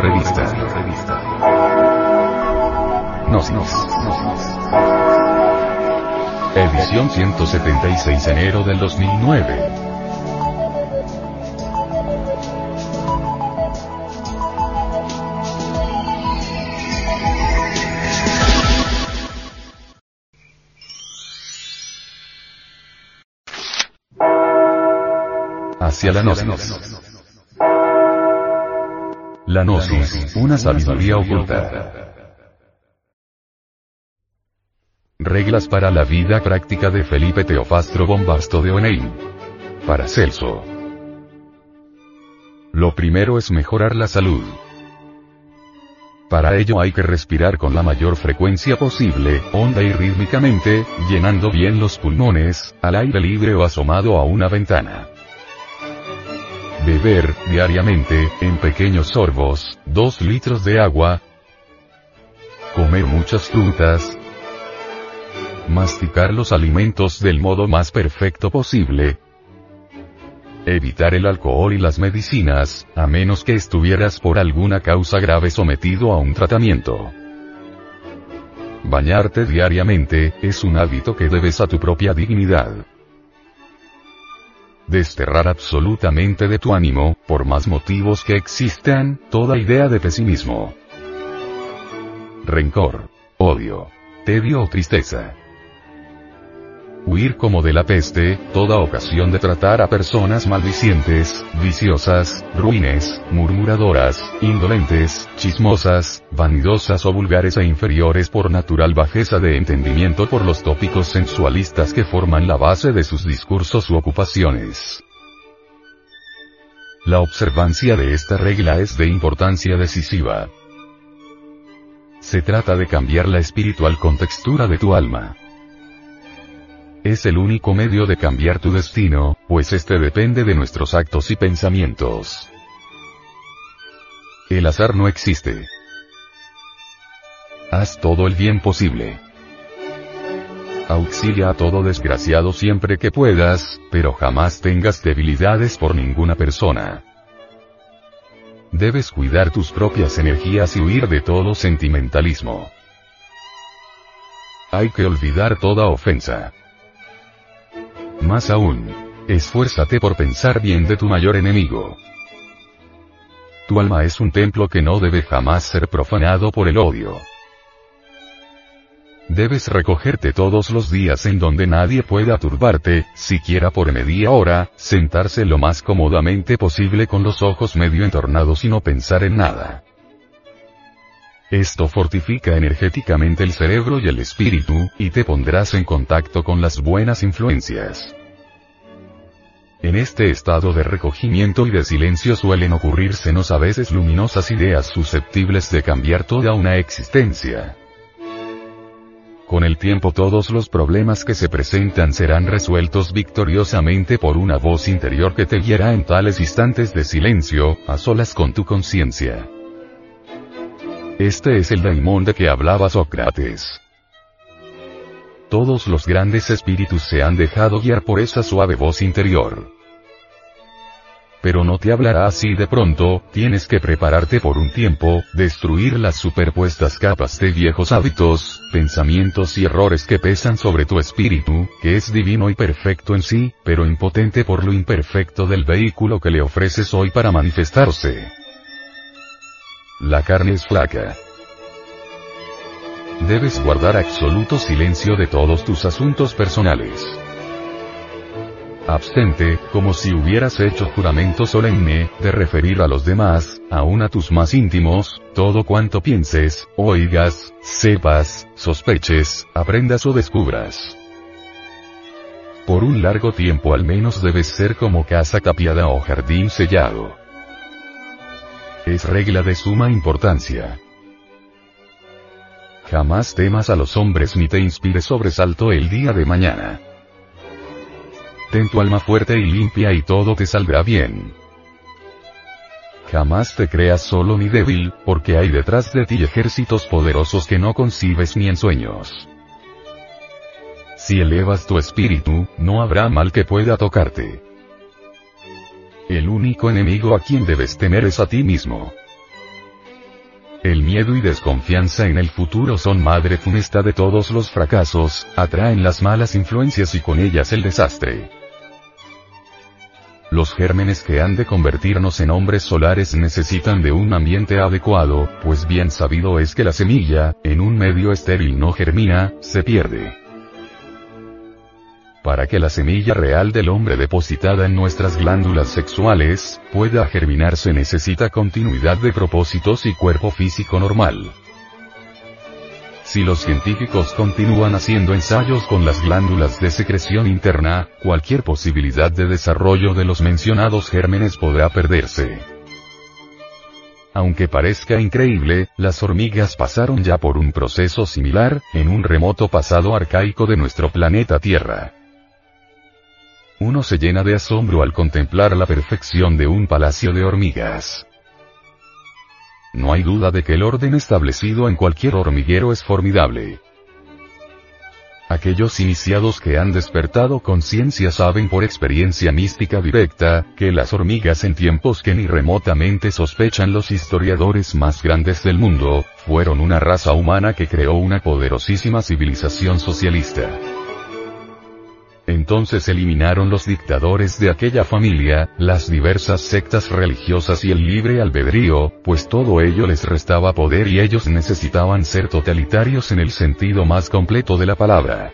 Revista. Gnosis. Edición 176 enero del 2009. Hacia la Gnosis. La Gnosis, una sabiduría oculta. Reglas para la vida práctica de Felipe Teofastro Bombasto de Oneim. Para Celso. Lo primero es mejorar la salud. Para ello hay que respirar con la mayor frecuencia posible, honda y rítmicamente, llenando bien los pulmones, al aire libre o asomado a una ventana. Beber, diariamente, en pequeños sorbos, 2 litros de agua. Comer muchas frutas. Masticar los alimentos del modo más perfecto posible. Evitar el alcohol y las medicinas, a menos que estuvieras por alguna causa grave sometido a un tratamiento. Bañarte diariamente, es un hábito que debes a tu propia dignidad desterrar absolutamente de tu ánimo, por más motivos que existan, toda idea de pesimismo. Rencor, odio, tedio o tristeza. Huir como de la peste, toda ocasión de tratar a personas maldicientes, viciosas, ruines, murmuradoras, indolentes, chismosas, vanidosas o vulgares e inferiores por natural bajeza de entendimiento por los tópicos sensualistas que forman la base de sus discursos u ocupaciones. La observancia de esta regla es de importancia decisiva. Se trata de cambiar la espiritual contextura de tu alma. Es el único medio de cambiar tu destino, pues este depende de nuestros actos y pensamientos. El azar no existe. Haz todo el bien posible. Auxilia a todo desgraciado siempre que puedas, pero jamás tengas debilidades por ninguna persona. Debes cuidar tus propias energías y huir de todo sentimentalismo. Hay que olvidar toda ofensa. Más aún, esfuérzate por pensar bien de tu mayor enemigo. Tu alma es un templo que no debe jamás ser profanado por el odio. Debes recogerte todos los días en donde nadie pueda turbarte, siquiera por media hora, sentarse lo más cómodamente posible con los ojos medio entornados y no pensar en nada. Esto fortifica energéticamente el cerebro y el espíritu, y te pondrás en contacto con las buenas influencias. En este estado de recogimiento y de silencio suelen ocurrírsenos a veces luminosas ideas susceptibles de cambiar toda una existencia. Con el tiempo todos los problemas que se presentan serán resueltos victoriosamente por una voz interior que te guiará en tales instantes de silencio, a solas con tu conciencia. Este es el daimón de que hablaba Sócrates. Todos los grandes espíritus se han dejado guiar por esa suave voz interior. Pero no te hablará así de pronto, tienes que prepararte por un tiempo, destruir las superpuestas capas de viejos hábitos, pensamientos y errores que pesan sobre tu espíritu, que es divino y perfecto en sí, pero impotente por lo imperfecto del vehículo que le ofreces hoy para manifestarse. La carne es flaca. Debes guardar absoluto silencio de todos tus asuntos personales. Abstente, como si hubieras hecho juramento solemne, de referir a los demás, aun a tus más íntimos, todo cuanto pienses, oigas, sepas, sospeches, aprendas o descubras. Por un largo tiempo al menos debes ser como casa tapiada o jardín sellado. Es regla de suma importancia. Jamás temas a los hombres ni te inspires sobresalto el día de mañana. Ten tu alma fuerte y limpia y todo te saldrá bien. Jamás te creas solo ni débil, porque hay detrás de ti ejércitos poderosos que no concibes ni en sueños. Si elevas tu espíritu, no habrá mal que pueda tocarte. El único enemigo a quien debes temer es a ti mismo. El miedo y desconfianza en el futuro son madre funesta de todos los fracasos, atraen las malas influencias y con ellas el desastre. Los gérmenes que han de convertirnos en hombres solares necesitan de un ambiente adecuado, pues bien sabido es que la semilla, en un medio estéril no germina, se pierde. Para que la semilla real del hombre depositada en nuestras glándulas sexuales, pueda germinar se necesita continuidad de propósitos y cuerpo físico normal. Si los científicos continúan haciendo ensayos con las glándulas de secreción interna, cualquier posibilidad de desarrollo de los mencionados gérmenes podrá perderse. Aunque parezca increíble, las hormigas pasaron ya por un proceso similar, en un remoto pasado arcaico de nuestro planeta Tierra. Uno se llena de asombro al contemplar la perfección de un palacio de hormigas. No hay duda de que el orden establecido en cualquier hormiguero es formidable. Aquellos iniciados que han despertado conciencia saben por experiencia mística directa, que las hormigas en tiempos que ni remotamente sospechan los historiadores más grandes del mundo, fueron una raza humana que creó una poderosísima civilización socialista. Entonces eliminaron los dictadores de aquella familia, las diversas sectas religiosas y el libre albedrío, pues todo ello les restaba poder y ellos necesitaban ser totalitarios en el sentido más completo de la palabra.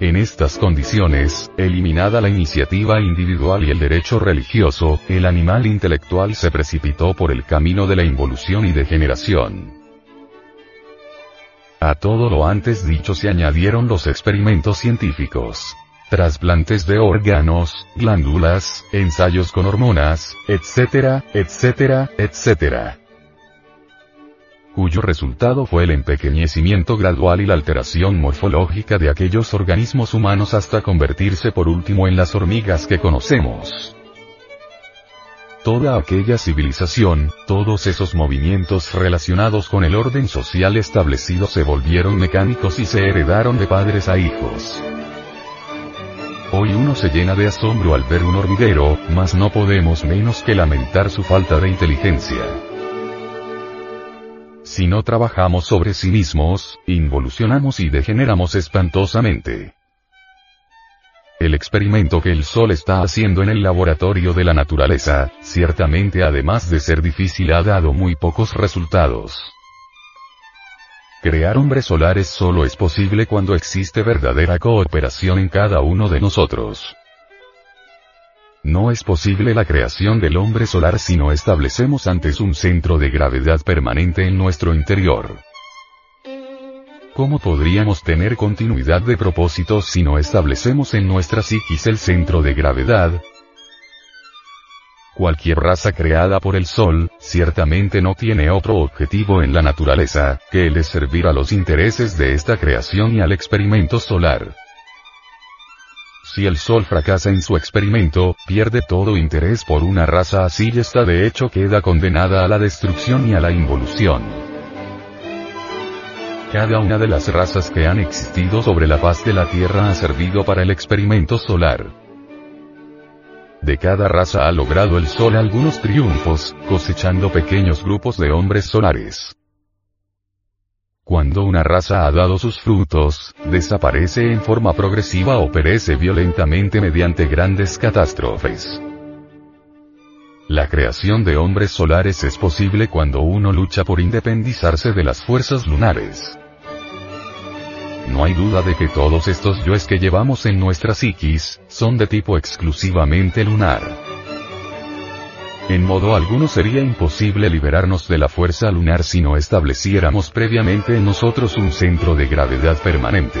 En estas condiciones, eliminada la iniciativa individual y el derecho religioso, el animal intelectual se precipitó por el camino de la involución y degeneración. A todo lo antes dicho se añadieron los experimentos científicos. Trasplantes de órganos, glándulas, ensayos con hormonas, etcétera, etcétera, etcétera. Cuyo resultado fue el empequeñecimiento gradual y la alteración morfológica de aquellos organismos humanos hasta convertirse por último en las hormigas que conocemos. Toda aquella civilización, todos esos movimientos relacionados con el orden social establecido se volvieron mecánicos y se heredaron de padres a hijos. Hoy uno se llena de asombro al ver un hormiguero, mas no podemos menos que lamentar su falta de inteligencia. Si no trabajamos sobre sí mismos, involucionamos y degeneramos espantosamente. El experimento que el Sol está haciendo en el laboratorio de la naturaleza, ciertamente además de ser difícil ha dado muy pocos resultados. Crear hombres solares solo es posible cuando existe verdadera cooperación en cada uno de nosotros. No es posible la creación del hombre solar si no establecemos antes un centro de gravedad permanente en nuestro interior. ¿Cómo podríamos tener continuidad de propósitos si no establecemos en nuestra psiquis el centro de gravedad? Cualquier raza creada por el Sol, ciertamente no tiene otro objetivo en la naturaleza, que el de servir a los intereses de esta creación y al experimento solar. Si el Sol fracasa en su experimento, pierde todo interés por una raza así y esta de hecho queda condenada a la destrucción y a la involución. Cada una de las razas que han existido sobre la faz de la Tierra ha servido para el experimento solar. De cada raza ha logrado el Sol algunos triunfos, cosechando pequeños grupos de hombres solares. Cuando una raza ha dado sus frutos, desaparece en forma progresiva o perece violentamente mediante grandes catástrofes. La creación de hombres solares es posible cuando uno lucha por independizarse de las fuerzas lunares. No hay duda de que todos estos yoes que llevamos en nuestra psiquis, son de tipo exclusivamente lunar. En modo alguno sería imposible liberarnos de la fuerza lunar si no estableciéramos previamente en nosotros un centro de gravedad permanente.